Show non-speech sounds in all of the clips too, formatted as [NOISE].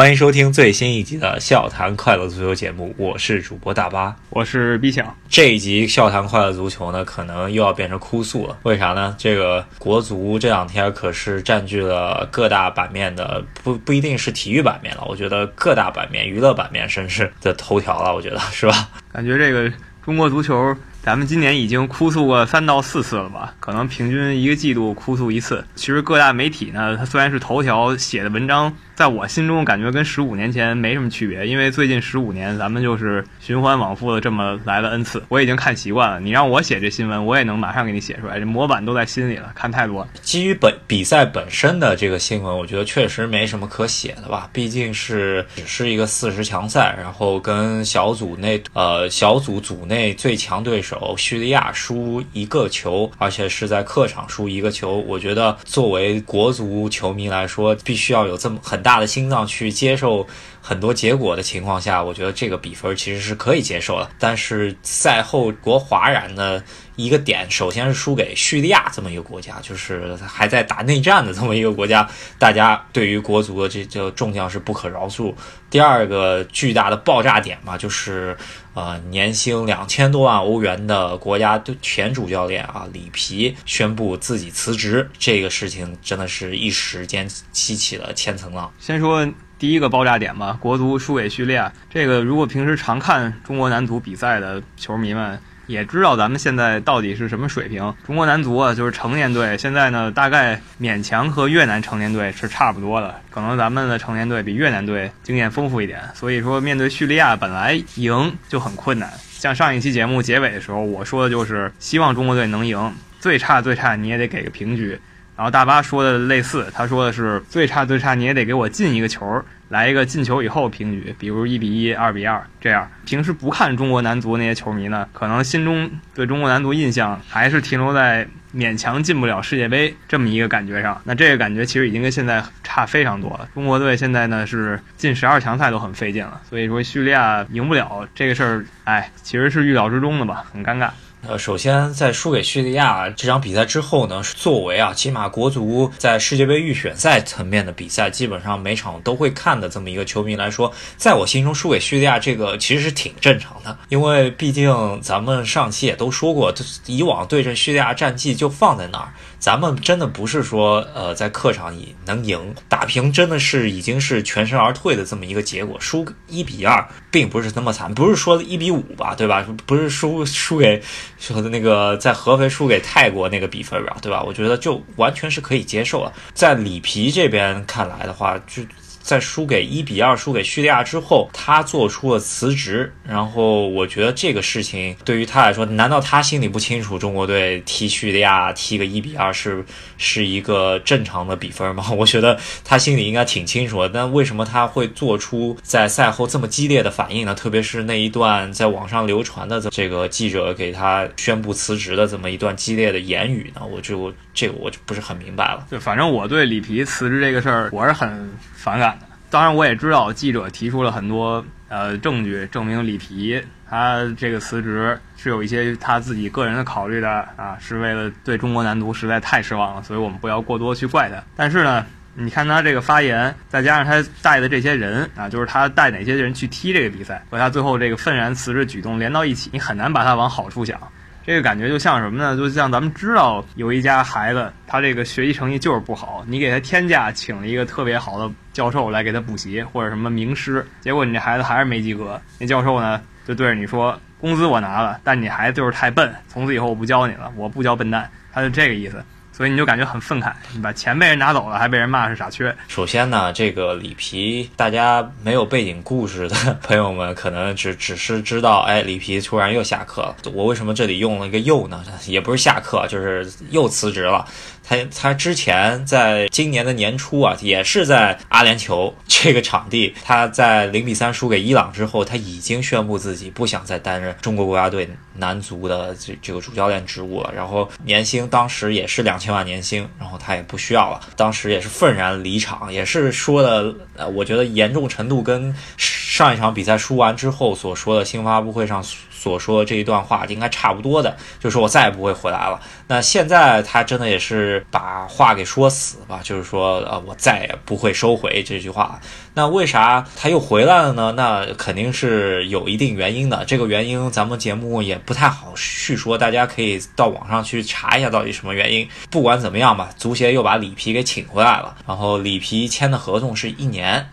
欢迎收听最新一集的《笑谈快乐足球》节目，我是主播大巴，我是 B 强。这一集《笑谈快乐足球》呢，可能又要变成哭诉了。为啥呢？这个国足这两天可是占据了各大版面的，不不一定是体育版面了，我觉得各大版面、娱乐版面甚至的头条了，我觉得是吧？感觉这个中国足球。咱们今年已经哭诉过三到四次了吧？可能平均一个季度哭诉一次。其实各大媒体呢，它虽然是头条写的文章，在我心中感觉跟十五年前没什么区别。因为最近十五年，咱们就是循环往复的这么来了 n 次，我已经看习惯了。你让我写这新闻，我也能马上给你写出来，这模板都在心里了。看太多。基于本比赛本身的这个新闻，我觉得确实没什么可写的吧。毕竟是只是一个四十强赛，然后跟小组内呃小组组内最强队手。叙利亚输一个球，而且是在客场输一个球。我觉得作为国足球迷来说，必须要有这么很大的心脏去接受很多结果的情况下，我觉得这个比分其实是可以接受的。但是赛后国哗然的一个点，首先是输给叙利亚这么一个国家，就是还在打内战的这么一个国家，大家对于国足的这这众将是不可饶恕。第二个巨大的爆炸点嘛，就是。呃，年薪两千多万欧元的国家前主教练啊，里皮宣布自己辞职，这个事情真的是一时间激起了千层浪。先说第一个爆炸点吧，国足输给叙利亚，这个如果平时常看中国男足比赛的球迷们。也知道咱们现在到底是什么水平。中国男足啊，就是成年队，现在呢大概勉强和越南成年队是差不多的。可能咱们的成年队比越南队经验丰富一点，所以说面对叙利亚，本来赢就很困难。像上一期节目结尾的时候，我说的就是希望中国队能赢，最差最差你也得给个平局。然后大巴说的类似，他说的是最差最差你也得给我进一个球。来一个进球以后平局，比如一比一、二比二这样。平时不看中国男足那些球迷呢，可能心中对中国男足印象还是停留在勉强进不了世界杯这么一个感觉上。那这个感觉其实已经跟现在差非常多了。中国队现在呢是进十二强赛都很费劲了，所以说叙利亚赢不了这个事儿，哎，其实是预料之中的吧，很尴尬。呃，首先在输给叙利亚这场比赛之后呢，作为啊，起码国足在世界杯预选赛层面的比赛，基本上每场都会看的这么一个球迷来说，在我心中输给叙利亚这个其实是挺正常的，因为毕竟咱们上期也都说过，以往对阵叙利亚战绩就放在那儿。咱们真的不是说，呃，在客场以能赢，打平真的是已经是全身而退的这么一个结果。输一比二，并不是那么惨，不是说一比五吧，对吧？不是输输给说的那个在合肥输给泰国那个比分吧，对吧？我觉得就完全是可以接受了。在里皮这边看来的话，就。在输给一比二输给叙利亚之后，他做出了辞职。然后我觉得这个事情对于他来说，难道他心里不清楚中国队踢叙利亚踢个一比二是是一个正常的比分吗？[LAUGHS] 我觉得他心里应该挺清楚的。但为什么他会做出在赛后这么激烈的反应呢？特别是那一段在网上流传的这个记者给他宣布辞职的这么一段激烈的言语呢？我就这个我就不是很明白了。就反正我对里皮辞职这个事儿，我是很。反感，当然我也知道记者提出了很多呃证据，证明里皮他这个辞职是有一些他自己个人的考虑的啊，是为了对中国男足实在太失望了，所以我们不要过多去怪他。但是呢，你看他这个发言，再加上他带的这些人啊，就是他带哪些人去踢这个比赛，和他最后这个愤然辞职举动连到一起，你很难把他往好处想。这个感觉就像什么呢？就像咱们知道有一家孩子，他这个学习成绩就是不好，你给他天价请了一个特别好的教授来给他补习，或者什么名师，结果你这孩子还是没及格。那教授呢，就对着你说：“工资我拿了，但你孩子就是太笨，从此以后我不教你了，我不教笨蛋。”他就这个意思。所以你就感觉很愤慨，你把钱被人拿走了，还被人骂是傻缺。首先呢，这个里皮，大家没有背景故事的朋友们，可能只只是知道，哎，里皮突然又下课了。我为什么这里用了一个又呢？也不是下课，就是又辞职了。他他之前在今年的年初啊，也是在阿联酋这个场地，他在零比三输给伊朗之后，他已经宣布自己不想再担任中国国家队男足的这这个主教练职务了。然后年薪当时也是两千万年薪，然后他也不需要了，当时也是愤然离场，也是说的，呃我觉得严重程度跟上一场比赛输完之后所说的新闻发布会上。所说这一段话应该差不多的，就是说我再也不会回来了。那现在他真的也是把话给说死吧，就是说呃我再也不会收回这句话。那为啥他又回来了呢？那肯定是有一定原因的。这个原因咱们节目也不太好叙说，大家可以到网上去查一下到底什么原因。不管怎么样吧，足协又把里皮给请回来了，然后里皮签的合同是一年。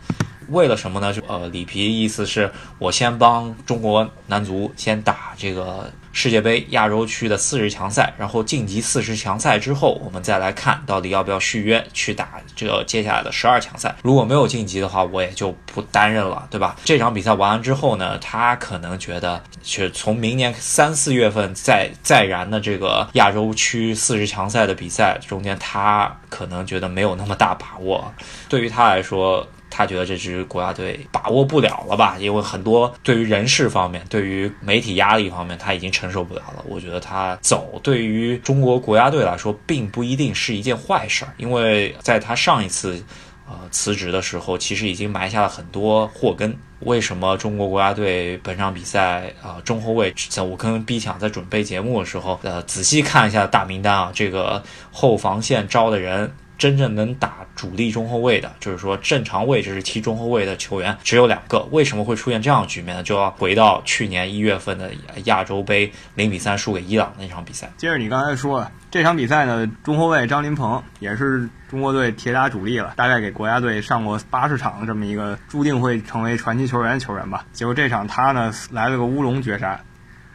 为了什么呢？就呃，里皮意思是我先帮中国男足先打这个世界杯亚洲区的四十强赛，然后晋级四十强赛之后，我们再来看到底要不要续约去打这个接下来的十二强赛。如果没有晋级的话，我也就不担任了，对吧？这场比赛完了之后呢，他可能觉得，是从明年三四月份再再燃的这个亚洲区四十强赛的比赛中间，他可能觉得没有那么大把握。对于他来说。他觉得这支国家队把握不了了吧？因为很多对于人事方面、对于媒体压力方面，他已经承受不了了。我觉得他走，对于中国国家队来说，并不一定是一件坏事儿。因为在他上一次，呃辞职的时候，其实已经埋下了很多祸根。为什么中国国家队本场比赛啊，中后卫？我跟 B 强在准备节目的时候，呃，仔细看一下大名单啊，这个后防线招的人。真正能打主力中后卫的，就是说正常位置是踢中后卫的球员只有两个。为什么会出现这样的局面呢？就要回到去年一月份的亚洲杯零比三输给伊朗那场比赛。接着你刚才说这场比赛呢，中后卫张琳芃也是中国队铁打主力了，大概给国家队上过八十场这么一个注定会成为传奇球员的球员吧。结果这场他呢来了个乌龙绝杀。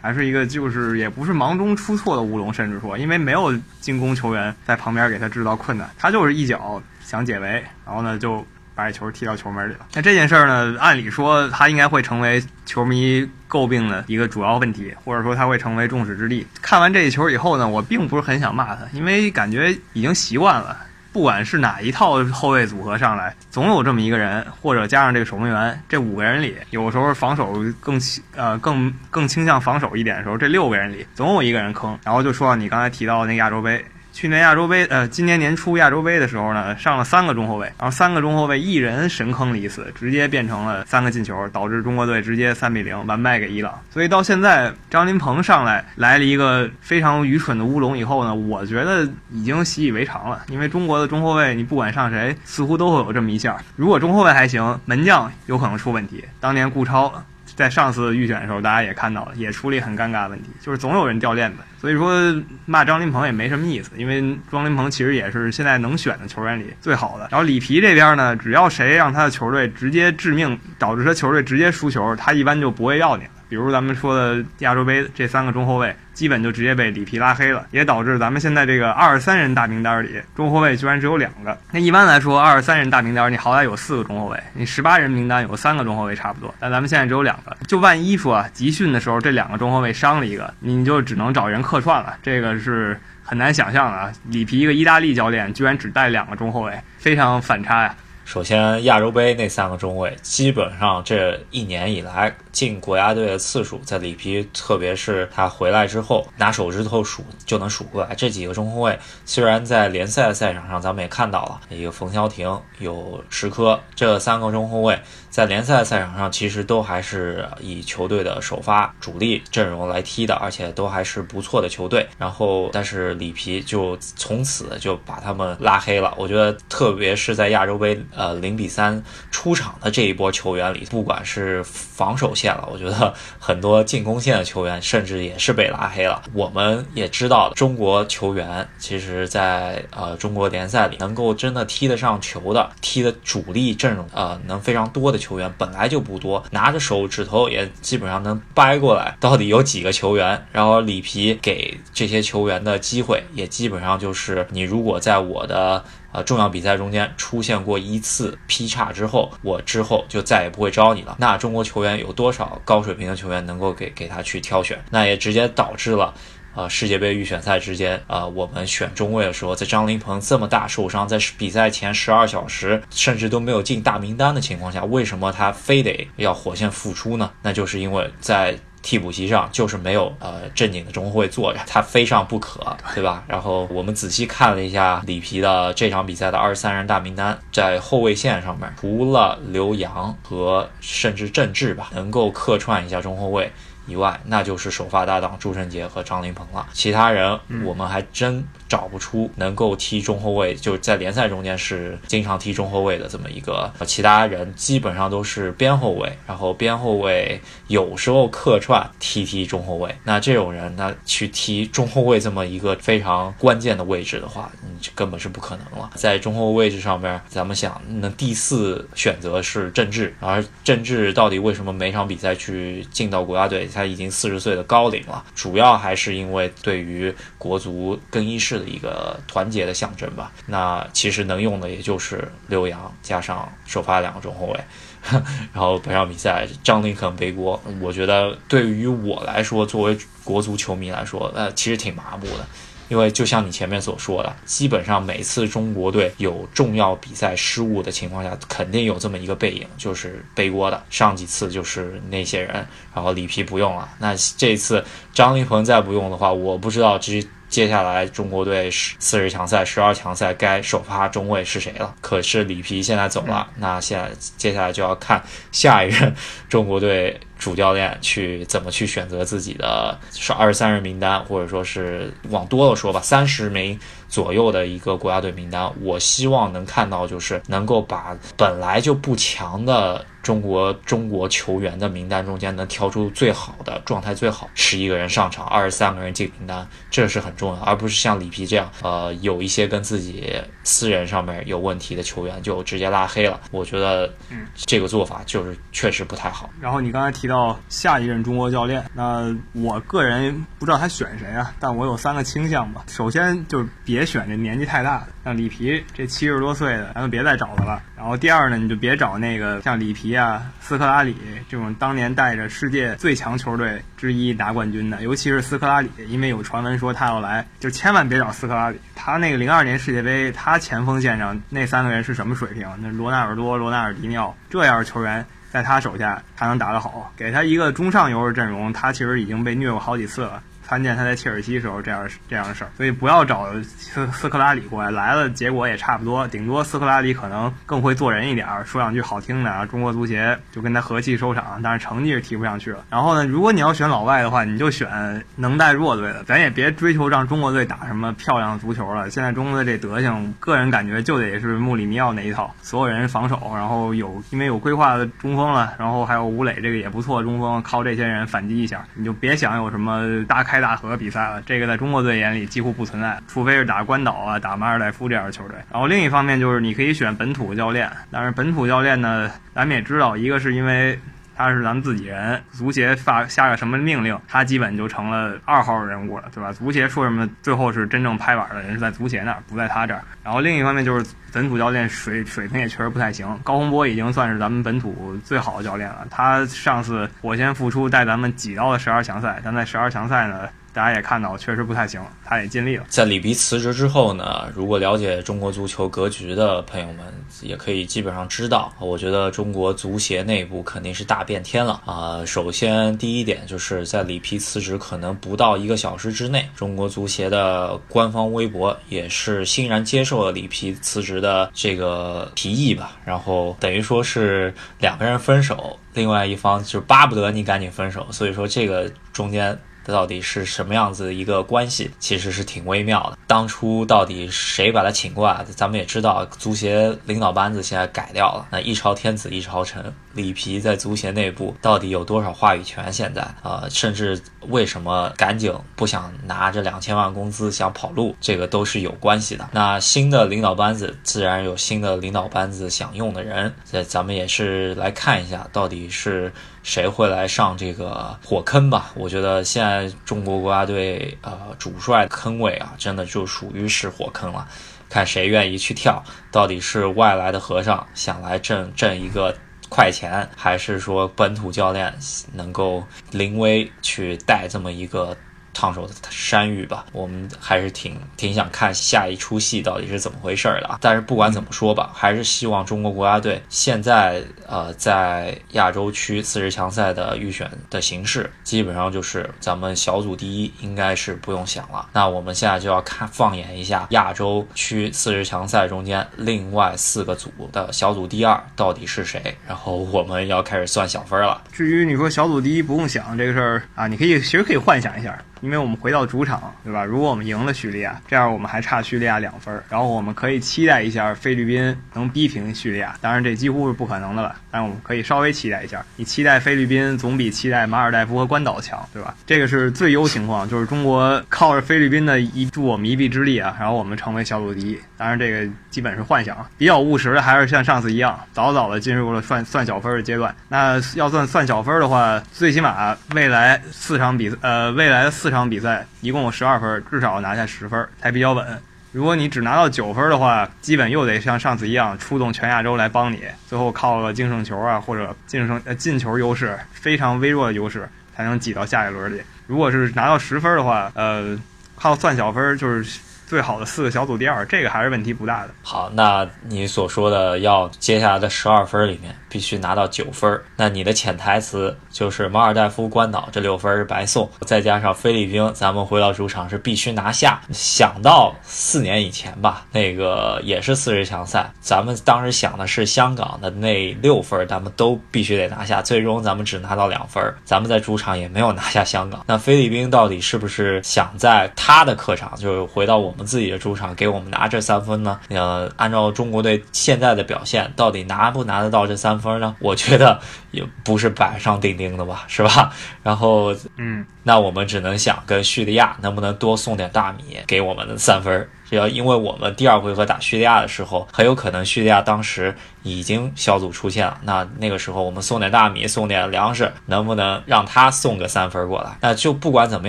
还是一个，就是也不是忙中出错的乌龙，甚至说，因为没有进攻球员在旁边给他制造困难，他就是一脚想解围，然后呢就把这球踢到球门里了。那这件事儿呢，按理说他应该会成为球迷诟病的一个主要问题，或者说他会成为众矢之的。看完这一球以后呢，我并不是很想骂他，因为感觉已经习惯了。不管是哪一套后卫组合上来，总有这么一个人，或者加上这个守门员，这五个人里，有时候防守更呃更更倾向防守一点的时候，这六个人里总有一个人坑。然后就说到你刚才提到那个亚洲杯。去年亚洲杯，呃，今年年初亚洲杯的时候呢，上了三个中后卫，然后三个中后卫一人神坑了一次，直接变成了三个进球，导致中国队直接三比零完败给伊朗。所以到现在，张琳芃上来来了一个非常愚蠢的乌龙以后呢，我觉得已经习以为常了。因为中国的中后卫，你不管上谁，似乎都会有这么一下。如果中后卫还行，门将有可能出问题。当年顾超。在上次预选的时候，大家也看到了，也出了很尴尬的问题，就是总有人掉链子。所以说骂张琳芃也没什么意思，因为张林鹏其实也是现在能选的球员里最好的。然后里皮这边呢，只要谁让他的球队直接致命，导致他球队直接输球，他一般就不会要你了。比如咱们说的亚洲杯这三个中后卫，基本就直接被里皮拉黑了，也导致咱们现在这个二十三人大名单里，中后卫居然只有两个。那一般来说，二十三人大名单你好歹有四个中后卫，你十八人名单有三个中后卫差不多，但咱们现在只有两个。就万一说集训的时候这两个中后卫伤了一个，你就只能找人客串了，这个是很难想象的啊！里皮一个意大利教练居然只带两个中后卫，非常反差呀。首先，亚洲杯那三个中卫，基本上这一年以来进国家队的次数，在里皮，特别是他回来之后，拿手指头数就能数过来。这几个中后卫，虽然在联赛的赛场上咱们也看到了，一个冯潇霆，有石科，这三个中后卫。在联赛赛场上，其实都还是以球队的首发主力阵容来踢的，而且都还是不错的球队。然后，但是里皮就从此就把他们拉黑了。我觉得，特别是在亚洲杯呃零比三出场的这一波球员里，不管是防守线了，我觉得很多进攻线的球员甚至也是被拉黑了。我们也知道，中国球员其实，在呃中国联赛里能够真的踢得上球的，踢的主力阵容呃能非常多的。球员本来就不多，拿着手指头也基本上能掰过来，到底有几个球员？然后里皮给这些球员的机会，也基本上就是你如果在我的呃重要比赛中间出现过一次劈叉之后，我之后就再也不会招你了。那中国球员有多少高水平的球员能够给给他去挑选？那也直接导致了。啊，世界杯预选赛之间，啊，我们选中卫的时候，在张琳芃这么大受伤，在比赛前十二小时甚至都没有进大名单的情况下，为什么他非得要火线复出呢？那就是因为在替补席上就是没有呃正经的中后卫坐着，他非上不可，对吧？然后我们仔细看了一下里皮的这场比赛的二十三人大名单，在后卫线上面，除了刘洋和甚至郑智吧，能够客串一下中后卫。以外，那就是首发搭档朱晨杰和张琳芃了。其他人我们还真找不出能够踢中后卫，就在联赛中间是经常踢中后卫的这么一个。其他人基本上都是边后卫，然后边后卫有时候客串踢踢中后卫。那这种人，那去踢中后卫这么一个非常关键的位置的话，你根本是不可能了。在中后位置上面，咱们想，那第四选择是郑智，而郑智到底为什么每场比赛去进到国家队？他已经四十岁的高龄了，主要还是因为对于国足更衣室的一个团结的象征吧。那其实能用的也就是刘洋加上首发两个中后卫，[LAUGHS] 然后本场比赛张琳肯背锅。我觉得对于我来说，作为国足球迷来说，呃，其实挺麻木的。因为就像你前面所说的，基本上每次中国队有重要比赛失误的情况下，肯定有这么一个背影，就是背锅的。上几次就是那些人，然后里皮不用了，那这次张琳芃再不用的话，我不知道这。接下来中国队十四十强赛、十二强赛该首发中卫是谁了？可是里皮现在走了，那现在接下来就要看下一任中国队主教练去怎么去选择自己的是二十三人名单，或者说是往多了说吧，三十名左右的一个国家队名单。我希望能看到就是能够把本来就不强的。中国中国球员的名单中间能挑出最好的状态最好十一个人上场，二十三个人进名单，这是很重要，而不是像里皮这样，呃，有一些跟自己私人上面有问题的球员就直接拉黑了。我觉得，嗯，这个做法就是确实不太好。然后你刚才提到下一任中国教练，那我个人不知道他选谁啊，但我有三个倾向吧。首先就是别选这年纪太大的，像里皮这七十多岁的，咱们别再找他了。然后第二呢，你就别找那个像里皮。啊，斯科拉里这种当年带着世界最强球队之一拿冠军的，尤其是斯科拉里，因为有传闻说他要来，就千万别找斯科拉里。他那个零二年世界杯，他前锋线上那三个人是什么水平？那罗纳尔多、罗纳尔迪尼奥这样的球员，在他手下他能打得好？给他一个中上游的阵容，他其实已经被虐过好几次了。看见他在切尔西时候这样这样的事儿，所以不要找斯斯科拉里过来，来了结果也差不多，顶多斯科拉里可能更会做人一点儿，说两句好听的啊，中国足协就跟他和气收场，但是成绩是提不上去了。然后呢，如果你要选老外的话，你就选能带弱队的，咱也别追求让中国队打什么漂亮足球了。现在中国队这德行，个人感觉就得是穆里尼奥那一套，所有人防守，然后有因为有规划的中锋了，然后还有吴磊这个也不错中锋，靠这些人反击一下，你就别想有什么大开。大河比赛了，这个在中国队眼里几乎不存在，除非是打关岛啊、打马尔代夫这样的球队。然后另一方面就是你可以选本土教练，但是本土教练呢，咱们也知道，一个是因为他是咱们自己人，足协发下个什么命令，他基本就成了二号人物了，对吧？足协说什么，最后是真正拍板的人是在足协那儿，不在他这儿。然后另一方面就是本土教练水水平也确实不太行，高洪波已经算是咱们本土最好的教练了，他上次火线复出带咱们挤到了十二强赛，但在十二强赛呢。大家也看到，确实不太行，他也尽力了。在里皮辞职之后呢，如果了解中国足球格局的朋友们，也可以基本上知道，我觉得中国足协内部肯定是大变天了啊。首先，第一点就是在里皮辞职可能不到一个小时之内，中国足协的官方微博也是欣然接受了里皮辞职的这个提议吧，然后等于说是两个人分手，另外一方就巴不得你赶紧分手，所以说这个中间。到底是什么样子一个关系？其实是挺微妙的。当初到底谁把他请过来？咱们也知道，足协领导班子现在改掉了。那一朝天子一朝臣，里皮在足协内部到底有多少话语权？现在啊，甚至为什么赶紧不想拿着两千万工资想跑路？这个都是有关系的。那新的领导班子自然有新的领导班子想用的人。这咱们也是来看一下，到底是。谁会来上这个火坑吧？我觉得现在中国国家队呃主帅坑位啊，真的就属于是火坑了。看谁愿意去跳，到底是外来的和尚想来挣挣一个快钱，还是说本土教练能够临危去带这么一个烫手山芋吧。我们还是挺挺想看下一出戏到底是怎么回事的啊。但是不管怎么说吧，还是希望中国国家队现在呃在亚洲区四十强赛的预选的形式，基本上就是咱们小组第一应该是不用想了。那我们现在就要看放眼一下亚洲区四十强赛中间另外四个组的小组第二到底是谁，然后我们要开始算小分了。至于你说小组第一不用想这个事儿啊，你可以其实可以幻想一下。因为我们回到主场，对吧？如果我们赢了叙利亚，这样我们还差叙利亚两分，然后我们可以期待一下菲律宾能逼平叙利亚。当然，这几乎是不可能的了，但我们可以稍微期待一下。你期待菲律宾总比期待马尔代夫和关岛强，对吧？这个是最优情况，就是中国靠着菲律宾的一助我们一臂之力啊，然后我们成为小组第一。当然，这个基本是幻想，比较务实的还是像上次一样，早早的进入了算算小分的阶段。那要算算小分的话，最起码未来四场比呃未来的四。场比赛一共有十二分，至少拿下十分才比较稳。如果你只拿到九分的话，基本又得像上次一样出动全亚洲来帮你，最后靠个净胜球啊或者净胜呃进球优势，非常微弱的优势才能挤到下一轮里。如果是拿到十分的话，呃，靠算小分就是。最好的四个小组第二，这个还是问题不大的。好，那你所说的要接下来的十二分里面必须拿到九分，那你的潜台词就是马尔代夫、关岛这六分是白送，再加上菲律宾，咱们回到主场是必须拿下。想到四年以前吧，那个也是四十强赛，咱们当时想的是香港的那六分，咱们都必须得拿下。最终咱们只拿到两分，咱们在主场也没有拿下香港。那菲律宾到底是不是想在他的客场，就是回到我们？自己的主场给我们拿这三分呢？呃，按照中国队现在的表现，到底拿不拿得到这三分呢？我觉得也不是板上钉钉的吧，是吧？[LAUGHS] 然后，嗯，那我们只能想跟叙利亚能不能多送点大米给我们的三分。要因为我们第二回合打叙利亚的时候，很有可能叙利亚当时已经小组出线了。那那个时候我们送点大米，送点粮食，能不能让他送个三分过来？那就不管怎么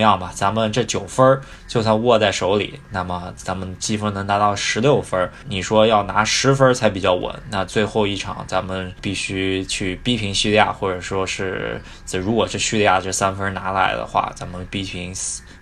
样吧，咱们这九分就算握在手里，那么咱们积分能达到十六分。你说要拿十分才比较稳，那最后一场咱们必须去逼平叙利亚，或者说是这如果是叙利亚这三分拿来的话，咱们逼平。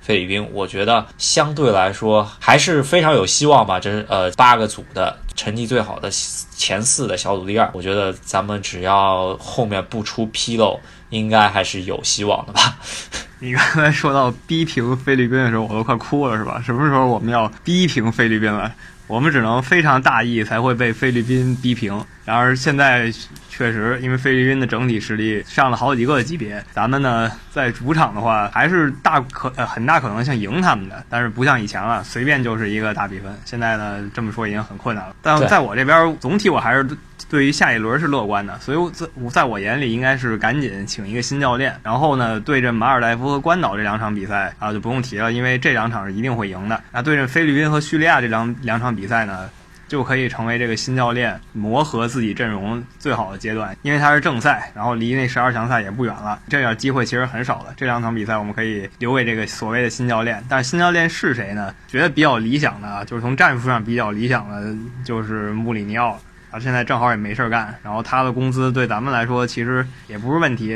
菲律宾，我觉得相对来说还是非常有希望吧。这呃八个组的成绩最好的前四的小组第二，我觉得咱们只要后面不出纰漏，应该还是有希望的吧。[LAUGHS] 你刚才说到逼平菲律宾的时候，我都快哭了，是吧？什么时候我们要逼平菲律宾了？我们只能非常大意才会被菲律宾逼平。然而现在。确实，因为菲律宾的整体实力上了好几个级别，咱们呢在主场的话还是大可呃很大可能性赢他们的，但是不像以前了，随便就是一个大比分。现在呢这么说已经很困难了。但在我这边，总体我还是对于下一轮是乐观的，所以在在我眼里应该是赶紧请一个新教练，然后呢对阵马尔代夫和关岛这两场比赛啊就不用提了，因为这两场是一定会赢的。那对阵菲律宾和叙利亚这两两场比赛呢？就可以成为这个新教练磨合自己阵容最好的阶段，因为他是正赛，然后离那十二强赛也不远了，这点机会其实很少了。这两场比赛我们可以留给这个所谓的新教练，但是新教练是谁呢？觉得比较理想的啊，就是从战术上比较理想的，就是穆里尼奥啊。现在正好也没事干，然后他的工资对咱们来说其实也不是问题，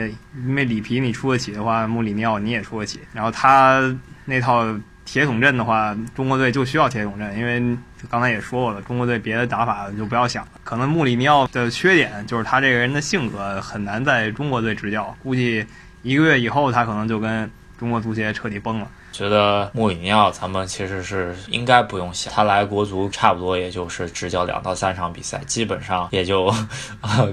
因为里皮你出得起的话，穆里尼奥你也出得起。然后他那套。铁桶阵的话，中国队就需要铁桶阵，因为刚才也说过了，中国队别的打法就不要想了。可能穆里尼奥的缺点就是他这个人的性格很难在中国队执教，估计一个月以后他可能就跟中国足协彻底崩了。觉得穆里尼奥咱们其实是应该不用想，他来国足差不多也就是执教两到三场比赛，基本上也就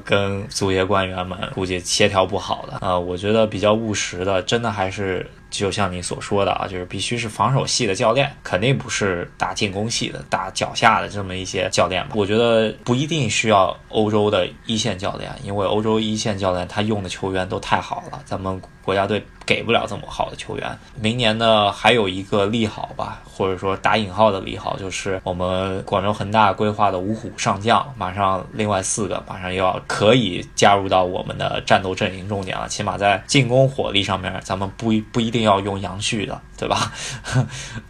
跟足协官员们估计协调不好的。呃，我觉得比较务实的，真的还是。就像你所说的啊，就是必须是防守系的教练，肯定不是打进攻系的、打脚下的这么一些教练。我觉得不一定需要欧洲的一线教练，因为欧洲一线教练他用的球员都太好了，咱们国家队给不了这么好的球员。明年呢，还有一个利好吧，或者说打引号的利好，就是我们广州恒大规划的五虎上将，马上另外四个马上又要可以加入到我们的战斗阵营中间了，起码在进攻火力上面，咱们不不一定。要用杨旭的，对吧？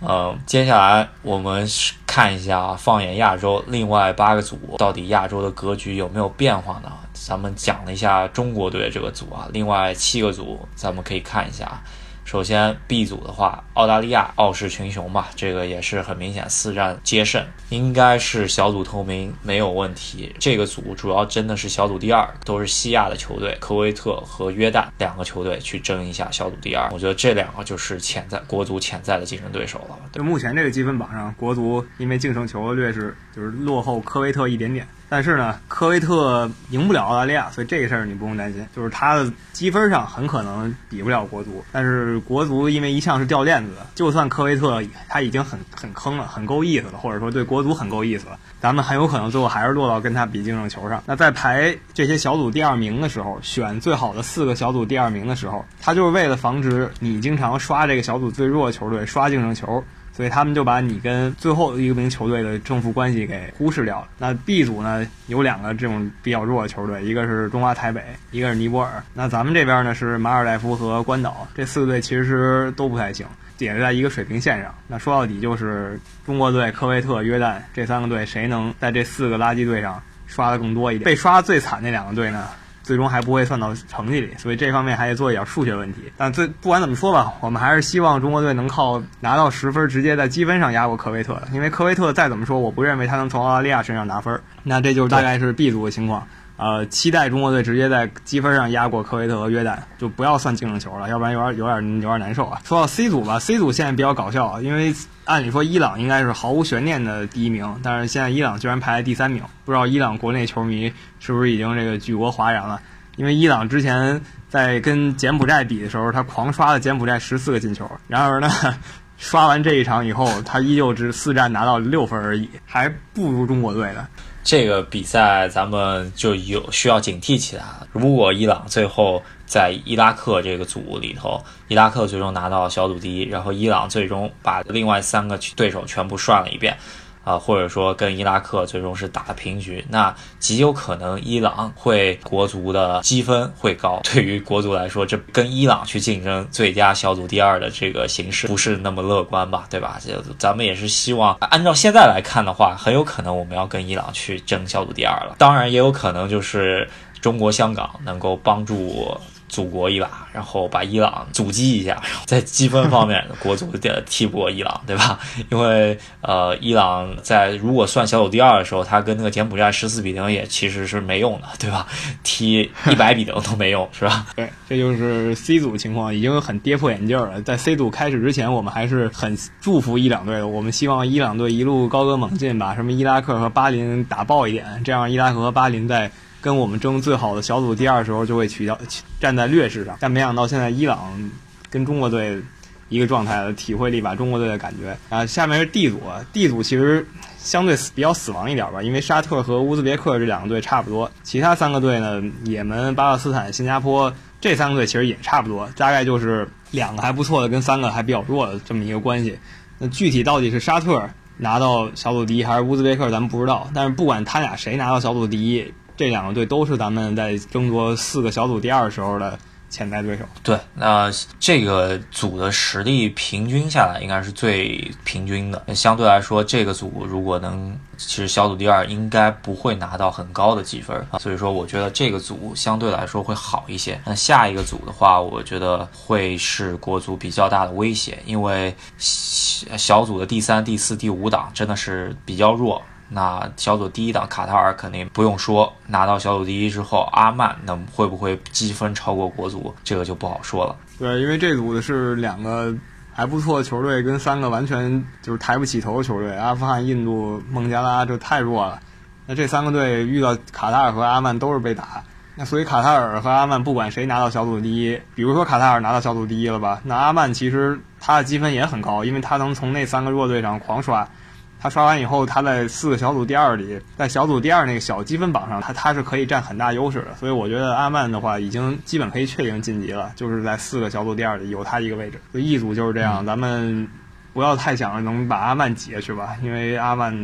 嗯，[LAUGHS] 接下来我们看一下，放眼亚洲，另外八个组到底亚洲的格局有没有变化呢？咱们讲了一下中国队这个组啊，另外七个组咱们可以看一下。首先 B 组的话，澳大利亚傲视群雄吧，这个也是很明显，四战皆胜，应该是小组头名没有问题。这个组主要真的是小组第二，都是西亚的球队，科威特和约旦两个球队去争一下小组第二。我觉得这两个就是潜在国足潜在的竞争对手了。就目前这个积分榜上，国足因为净胜球的劣势，就是落后科威特一点点。但是呢，科威特赢不了澳大利亚，所以这个事儿你不用担心。就是他的积分上很可能比不了国足，但是国足因为一向是掉链子，就算科威特他已经很很坑了，很够意思了，或者说对国足很够意思了，咱们很有可能最后还是落到跟他比净胜球上。那在排这些小组第二名的时候，选最好的四个小组第二名的时候，他就是为了防止你经常刷这个小组最弱的球队刷净胜球。所以他们就把你跟最后一名球队的正负关系给忽视掉了。那 B 组呢，有两个这种比较弱的球队，一个是中华台北，一个是尼泊尔。那咱们这边呢是马尔代夫和关岛，这四个队其实都不太行，也是在一个水平线上。那说到底就是中国队、科威特、约旦这三个队，谁能在这四个垃圾队上刷的更多一点？被刷最惨那两个队呢？最终还不会算到成绩里，所以这方面还得做一点数学问题。但最不管怎么说吧，我们还是希望中国队能靠拿到十分，直接在积分上压过科威特。因为科威特再怎么说，我不认为他能从澳大利亚身上拿分。那这就大概是 B 组的情况。呃，期待中国队直接在积分上压过科威特和约旦，就不要算净胜球了，要不然有点有点有点难受啊。说到 C 组吧，C 组现在比较搞笑啊，因为按理说伊朗应该是毫无悬念的第一名，但是现在伊朗居然排在第三名，不知道伊朗国内球迷是不是已经这个举国哗然了？因为伊朗之前在跟柬埔寨比的时候，他狂刷了柬埔寨十四个进球，然而呢，[LAUGHS] 刷完这一场以后，他依旧只四战拿到六分而已，还不如中国队呢。这个比赛咱们就有需要警惕起来了。如果伊朗最后在伊拉克这个组里头，伊拉克最终拿到小组第一，然后伊朗最终把另外三个对手全部涮了一遍。啊，或者说跟伊拉克最终是打平局，那极有可能伊朗会国足的积分会高。对于国足来说，这跟伊朗去竞争最佳小组第二的这个形势不是那么乐观吧？对吧？就咱们也是希望，按照现在来看的话，很有可能我们要跟伊朗去争小组第二了。当然，也有可能就是中国香港能够帮助。祖国一把，然后把伊朗阻击一下，[LAUGHS] 在积分方面，国足的踢不过伊朗，对吧？[LAUGHS] 因为呃，伊朗在如果算小组第二的时候，他跟那个柬埔寨十四比零也其实是没用的，对吧？[LAUGHS] 踢一百比零都没用，是吧？对，这就是 C 组情况，已经很跌破眼镜了。在 C 组开始之前，我们还是很祝福伊朗队的，我们希望伊朗队一路高歌猛进，把什么伊拉克和巴林打爆一点，这样伊拉克和巴林在。跟我们争最好的小组第二的时候，就会取消站在劣势上。但没想到现在伊朗跟中国队一个状态，体会了一把中国队的感觉。啊，下面是 D 组，D 组其实相对比较死亡一点吧，因为沙特和乌兹别克这两个队差不多。其他三个队呢，也门、巴勒斯坦、新加坡这三个队其实也差不多，大概就是两个还不错的跟三个还比较弱的这么一个关系。那具体到底是沙特拿到小组第一，还是乌兹别克，咱们不知道。但是不管他俩谁拿到小组第一。这两个队都是咱们在争夺四个小组第二时候的潜在对手。对，那这个组的实力平均下来应该是最平均的。相对来说，这个组如果能，其实小组第二应该不会拿到很高的积分啊。所以说，我觉得这个组相对来说会好一些。那下一个组的话，我觉得会是国足比较大的威胁，因为小组的第三、第四、第五档真的是比较弱。那小组第一档卡塔尔肯定不用说，拿到小组第一之后，阿曼那会不会积分超过国足，这个就不好说了。对，因为这组的是两个还不错的球队，跟三个完全就是抬不起头的球队，阿富汗、印度、孟加拉就太弱了。那这三个队遇到卡塔尔和阿曼都是被打，那所以卡塔尔和阿曼不管谁拿到小组第一，比如说卡塔尔拿到小组第一了吧，那阿曼其实他的积分也很高，因为他能从那三个弱队上狂刷。他刷完以后，他在四个小组第二里，在小组第二那个小积分榜上，他他是可以占很大优势的。所以我觉得阿曼的话，已经基本可以确定晋级了，就是在四个小组第二里有他一个位置。所以一组就是这样，咱们不要太想着能把阿曼挤下去吧，因为阿曼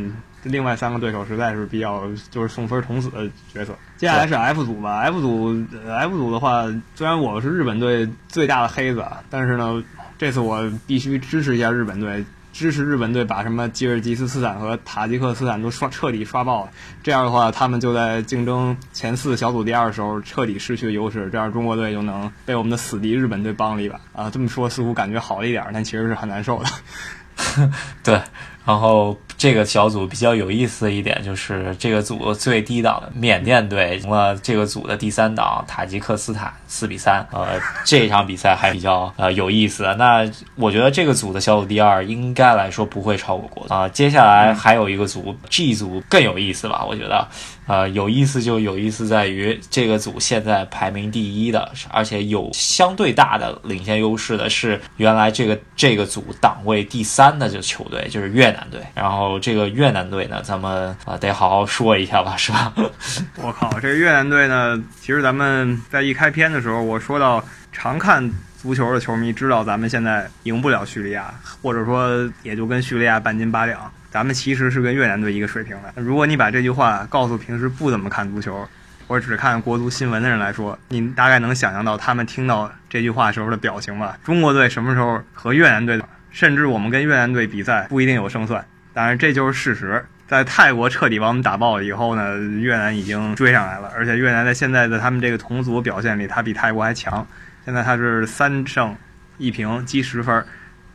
另外三个对手实在是比较就是送分捅死的角色。接下来是 F 组吧，F 组 F 组的话，虽然我是日本队最大的黑子，但是呢，这次我必须支持一下日本队。支持日本队把什么吉尔吉斯斯坦和塔吉克斯坦都刷彻底刷爆了。这样的话，他们就在竞争前四小组第二的时候彻底失去了优势，这样中国队就能被我们的死敌日本队帮了一把啊！这么说似乎感觉好了一点，但其实是很难受的。[LAUGHS] 对，然后这个小组比较有意思的一点就是，这个组最低档的缅甸队赢了这个组的第三档塔吉克斯坦四比三。呃，这场比赛还比较呃有意思。那我觉得这个组的小组第二应该来说不会超过国啊。接下来还有一个组 G 组更有意思吧？我觉得。呃，有意思就有意思在于这个组现在排名第一的，而且有相对大的领先优势的是原来这个这个组档位第三的这球队就是越南队。然后这个越南队呢，咱们啊得好好说一下吧，是吧？[LAUGHS] 我靠，这越南队呢，其实咱们在一开篇的时候我说到，常看足球的球迷知道咱们现在赢不了叙利亚，或者说也就跟叙利亚半斤八两。咱们其实是跟越南队一个水平的。如果你把这句话告诉平时不怎么看足球，或者只看国足新闻的人来说，你大概能想象到他们听到这句话时候的表情吧？中国队什么时候和越南队，甚至我们跟越南队比赛不一定有胜算，但是这就是事实。在泰国彻底把我们打爆了以后呢，越南已经追上来了，而且越南在现在的他们这个同组表现里，他比泰国还强。现在他是三胜一平积十分，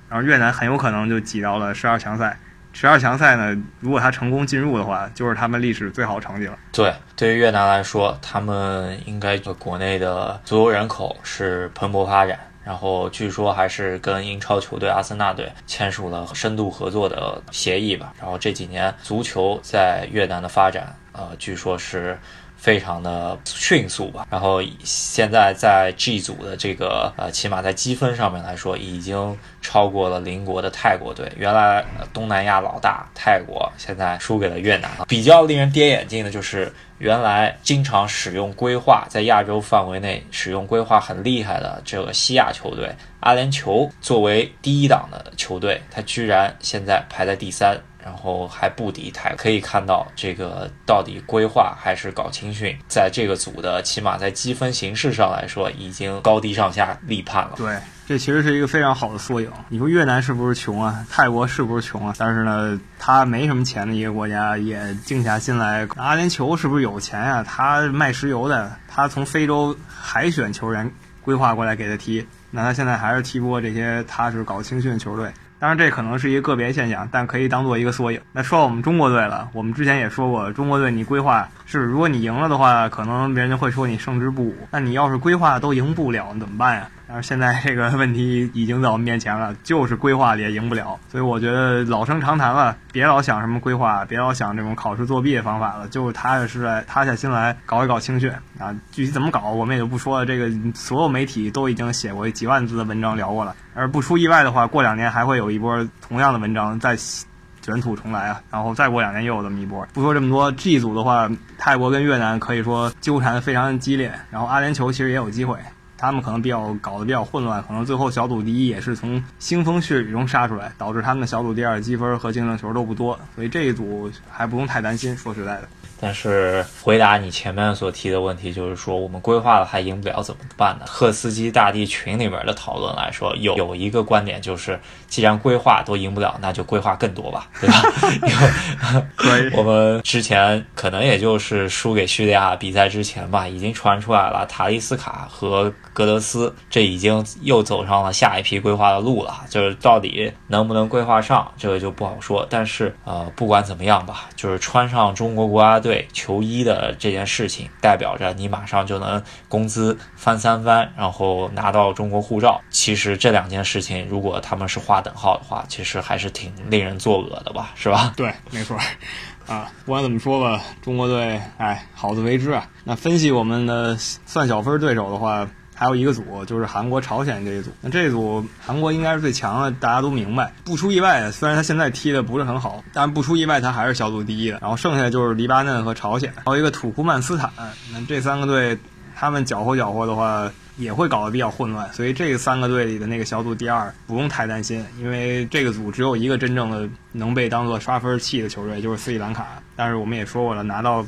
然后越南很有可能就挤到了十二强赛。十二强赛呢，如果他成功进入的话，就是他们历史最好成绩了。对，对于越南来说，他们应该国内的足球人口是蓬勃发展，然后据说还是跟英超球队阿森纳队签署了深度合作的协议吧。然后这几年足球在越南的发展，呃，据说是。非常的迅速吧，然后现在在 G 组的这个呃，起码在积分上面来说，已经超过了邻国的泰国队。原来东南亚老大泰国，现在输给了越南。比较令人跌眼镜的就是，原来经常使用规划在亚洲范围内使用规划很厉害的这个西亚球队阿联酋，作为第一档的球队，它居然现在排在第三。然后还不敌泰，可以看到这个到底规划还是搞青训，在这个组的起码在积分形式上来说，已经高低上下立判了。对，这其实是一个非常好的缩影。你说越南是不是穷啊？泰国是不是穷啊？但是呢，他没什么钱的一个国家也静下心来。阿联酋是不是有钱呀？他卖石油的，他从非洲海选球员规划过来给他踢，那他现在还是踢不过这些他是搞青训的球队。当然，这可能是一个个别现象，但可以当做一个缩影。那说我们中国队了，我们之前也说过，中国队你规划是，如果你赢了的话，可能别人就会说你胜之不武。那你要是规划都赢不了，怎么办呀？但是现在这个问题已经在我们面前了，就是规划也赢不了。所以我觉得老生常谈了，别老想什么规划，别老想这种考试作弊的方法了，就踏踏实实、塌下心来搞一搞青训啊。具体怎么搞，我们也就不说了。这个所有媒体都已经写过几万字的文章聊过了。而不出意外的话，过两年还会有一波同样的文章再卷土重来啊。然后再过两年又有这么一波。不说这么多，G 组的话，泰国跟越南可以说纠缠非常激烈，然后阿联酋其实也有机会。他们可能比较搞得比较混乱，可能最后小组第一也是从腥风血雨中杀出来，导致他们的小组第二积分和净胜球都不多，所以这一组还不用太担心。说实在的。但是回答你前面所提的问题，就是说我们规划了还赢不了怎么办呢？赫斯基大帝群里面的讨论来说，有有一个观点就是，既然规划都赢不了，那就规划更多吧，[LAUGHS] 对吧？因为 [LAUGHS] 我们之前可能也就是输给叙利亚比赛之前吧，已经传出来了塔利斯卡和格德斯，这已经又走上了下一批规划的路了。就是到底能不能规划上，这个就不好说。但是呃，不管怎么样吧，就是穿上中国国家队。球衣的这件事情，代表着你马上就能工资翻三番，然后拿到中国护照。其实这两件事情，如果他们是划等号的话，其实还是挺令人作恶的吧，是吧？[LAUGHS] 对，没错。啊，不管怎么说吧，中国队，哎，好自为之啊。那分析我们的算小分对手的话。还有一个组就是韩国、朝鲜这一组。那这一组韩国应该是最强的，大家都明白。不出意外，虽然他现在踢的不是很好，但不出意外他还是小组第一的。然后剩下就是黎巴嫩和朝鲜，还有一个土库曼斯坦。那这三个队，他们搅和搅和的话，也会搞得比较混乱。所以这三个队里的那个小组第二不用太担心，因为这个组只有一个真正的能被当做刷分器的球队，就是斯里兰卡。但是我们也说过了，拿到。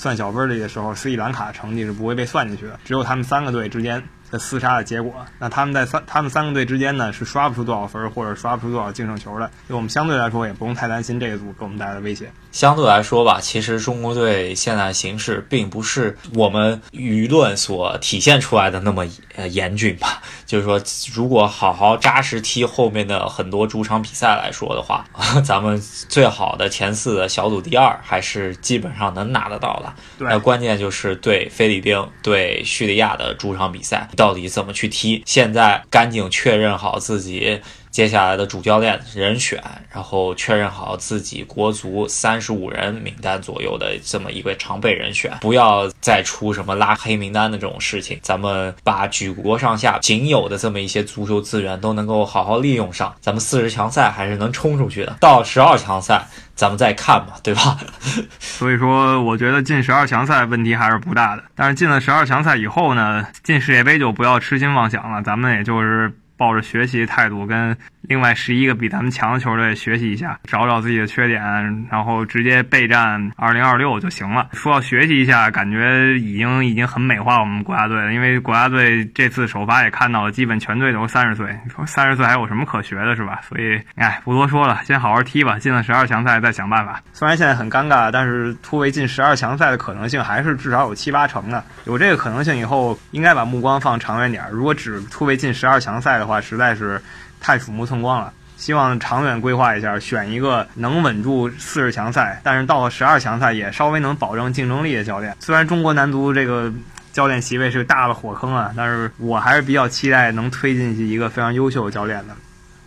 算小分里的时候，斯里兰卡成绩是不会被算进去的。只有他们三个队之间的厮杀的结果。那他们在三他们三个队之间呢是刷不出多少分或者刷不出多少净胜球的，就我们相对来说也不用太担心这一组给我们带来的威胁。相对来说吧，其实中国队现在形势并不是我们舆论所体现出来的那么呃严峻吧。就是说，如果好好扎实踢后面的很多主场比赛来说的话，[LAUGHS] 咱们最好的前四的小组第二还是基本上能拿得到的。那关键就是对菲律宾、对叙利亚的主场比赛到底怎么去踢？现在赶紧确认好自己。接下来的主教练人选，然后确认好自己国足三十五人名单左右的这么一个常备人选，不要再出什么拉黑名单的这种事情。咱们把举国上下仅有的这么一些足球资源都能够好好利用上，咱们四十强赛还是能冲出去的。到十二强赛，咱们再看吧，对吧？[LAUGHS] 所以说，我觉得进十二强赛问题还是不大的。但是进了十二强赛以后呢，进世界杯就不要痴心妄想了。咱们也就是。抱着学习态度，跟另外十一个比咱们强的球队学习一下，找找自己的缺点，然后直接备战二零二六就行了。说要学习一下，感觉已经已经很美化我们国家队了。因为国家队这次首发也看到了，基本全队都三十岁。三十岁还有什么可学的，是吧？所以，哎，不多说了，先好好踢吧。进了十二强赛再想办法。虽然现在很尴尬，但是突围进十二强赛的可能性还是至少有七八成的。有这个可能性以后，应该把目光放长远点。如果只突围进十二强赛的，话实在是太鼠目寸光了，希望长远规划一下，选一个能稳住四十强赛，但是到了十二强赛也稍微能保证竞争力的教练。虽然中国男足这个教练席位是个大的火坑啊，但是我还是比较期待能推进去一个非常优秀的教练的。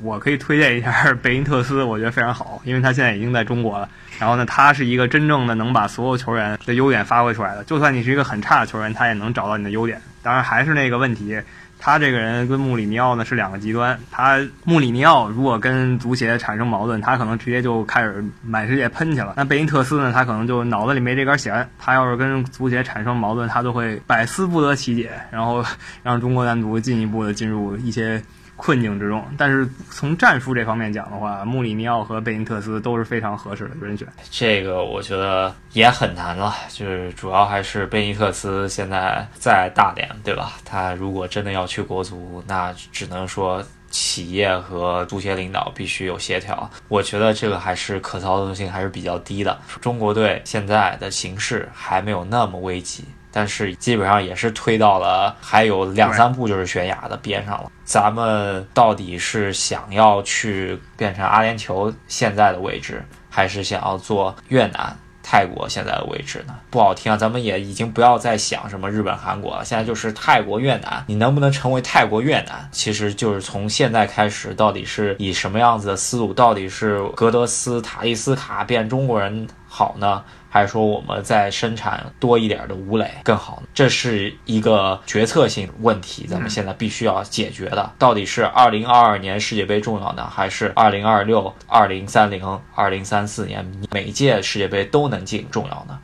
我可以推荐一下贝因特斯，我觉得非常好，因为他现在已经在中国了。然后呢，他是一个真正的能把所有球员的优点发挥出来的，就算你是一个很差的球员，他也能找到你的优点。当然还是那个问题。他这个人跟穆里尼奥呢是两个极端。他穆里尼奥如果跟足协产生矛盾，他可能直接就开始满世界喷去了。那贝因特斯呢，他可能就脑子里没这根弦。他要是跟足协产生矛盾，他就会百思不得其解，然后让中国男足进一步的进入一些。困境之中，但是从战术这方面讲的话，穆里尼奥和贝因特斯都是非常合适的人选。这个我觉得也很难了，就是主要还是贝因特斯现在在大连，对吧？他如果真的要去国足，那只能说企业和足协领导必须有协调。我觉得这个还是可操作性还是比较低的。中国队现在的形势还没有那么危急。但是基本上也是推到了还有两三步就是悬崖的边上了。咱们到底是想要去变成阿联酋现在的位置，还是想要做越南、泰国现在的位置呢？不好听啊，咱们也已经不要再想什么日本、韩国了，现在就是泰国、越南。你能不能成为泰国、越南？其实就是从现在开始，到底是以什么样子的思路？到底是格德斯塔利斯卡变中国人好呢？还是说我们再生产多一点的吴磊更好？这是一个决策性问题，咱们现在必须要解决的。到底是二零二二年世界杯重要呢，还是二零二六、二零三零、二零三四年每届世界杯都能进重要呢？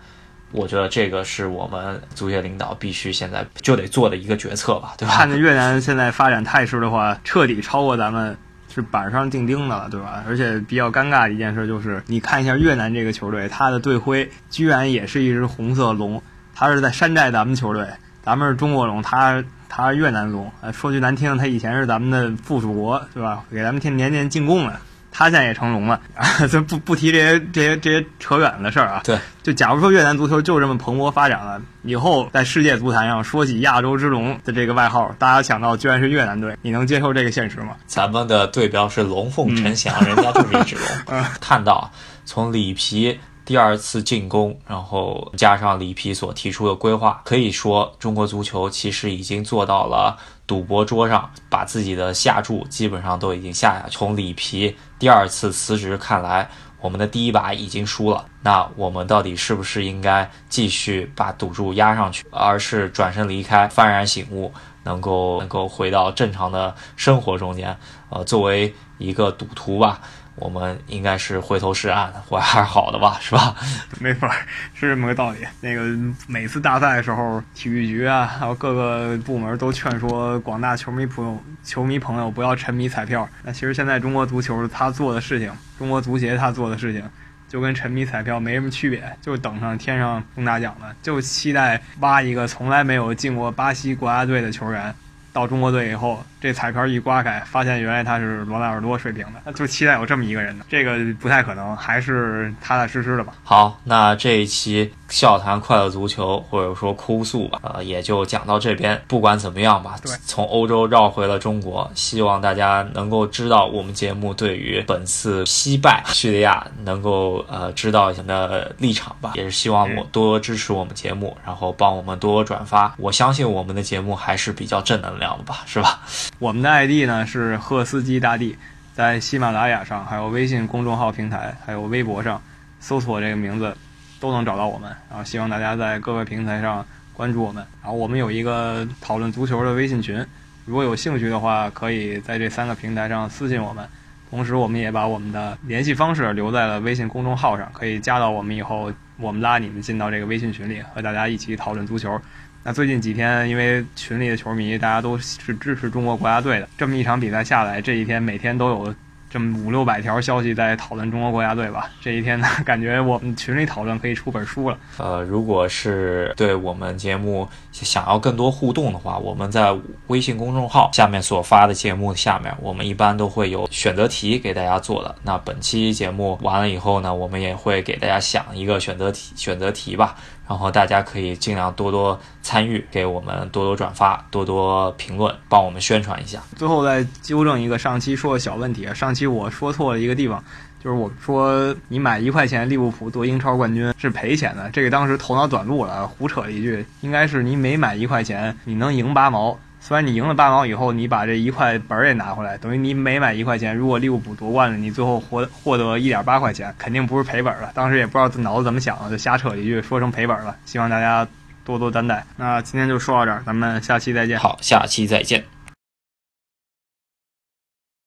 我觉得这个是我们足协领导必须现在就得做的一个决策吧，对吧？看着越南现在发展态势的话，彻底超过咱们。是板上钉钉的了，对吧？而且比较尴尬的一件事就是，你看一下越南这个球队，他的队徽居然也是一只红色龙，他是在山寨咱们球队，咱们是中国龙，他他是越南龙。说句难听，他以前是咱们的附属国，对吧？给咱们天年年进贡了。他现在也成龙了，[LAUGHS] 就不不提这些这些这些扯远的事儿啊。对，就假如说越南足球就这么蓬勃发展了，以后在世界足坛上说起亚洲之龙的这个外号，大家想到居然是越南队，你能接受这个现实吗？咱们的队标是龙凤呈祥，人家就是一只龙。[LAUGHS] [LAUGHS] 看到从里皮第二次进攻，然后加上里皮所提出的规划，可以说中国足球其实已经做到了。赌博桌上把自己的下注基本上都已经下下。从里皮第二次辞职看来，我们的第一把已经输了。那我们到底是不是应该继续把赌注压上去，而是转身离开，幡然醒悟，能够能够回到正常的生活中间？呃，作为一个赌徒吧。我们应该是回头是岸，我还是好的吧，是吧？[LAUGHS] 没错，是这么个道理。那个每次大赛的时候，体育局啊，还有各个部门都劝说广大球迷朋友、球迷朋友不要沉迷彩票。那其实现在中国足球他做的事情，中国足协他做的事情，就跟沉迷彩票没什么区别，就等上天上中大奖了，就期待挖一个从来没有进过巴西国家队的球员。到中国队以后，这彩票一刮开，发现原来他是罗纳尔多水平的，就期待有这么一个人的，这个不太可能，还是踏踏实实的吧。好，那这一期笑谈快乐足球或者说哭诉吧，呃，也就讲到这边。不管怎么样吧，从欧洲绕回了中国，希望大家能够知道我们节目对于本次惜败叙利亚能够呃知道一下的立场吧，也是希望我多支持我们节目，然后帮我们多转发。我相信我们的节目还是比较正能量的吧，[LAUGHS] 是吧？我们的 ID 呢是赫斯基大帝，在喜马拉雅上，还有微信公众号平台，还有微博上搜索这个名字，都能找到我们。然后希望大家在各个平台上关注我们。然后我们有一个讨论足球的微信群，如果有兴趣的话，可以在这三个平台上私信我们。同时，我们也把我们的联系方式留在了微信公众号上，可以加到我们以后，我们拉你们进到这个微信群里，和大家一起讨论足球。那最近几天，因为群里的球迷大家都是支持中国国家队的，这么一场比赛下来，这几天每天都有这么五六百条消息在讨论中国国家队吧。这一天呢，[LAUGHS] 感觉我们群里讨论可以出本书了。呃，如果是对我们节目想要更多互动的话，我们在微信公众号下面所发的节目下面，我们一般都会有选择题给大家做的。那本期节目完了以后呢，我们也会给大家想一个选择题，选择题吧。然后大家可以尽量多多参与，给我们多多转发，多多评论，帮我们宣传一下。最后再纠正一个上期说的小问题，上期我说错了一个地方，就是我说你买一块钱利物浦夺英超冠军是赔钱的，这个当时头脑短路了，胡扯了一句，应该是你每买一块钱你能赢八毛。虽然你赢了八毛以后，你把这一块本儿也拿回来，等于你每买一块钱，如果利物浦夺冠了，你最后获获得一点八块钱，肯定不是赔本了。当时也不知道脑子怎么想的，就瞎扯一句，说成赔本了。希望大家多多担待。那今天就说到这儿，咱们下期再见。好，下期再见。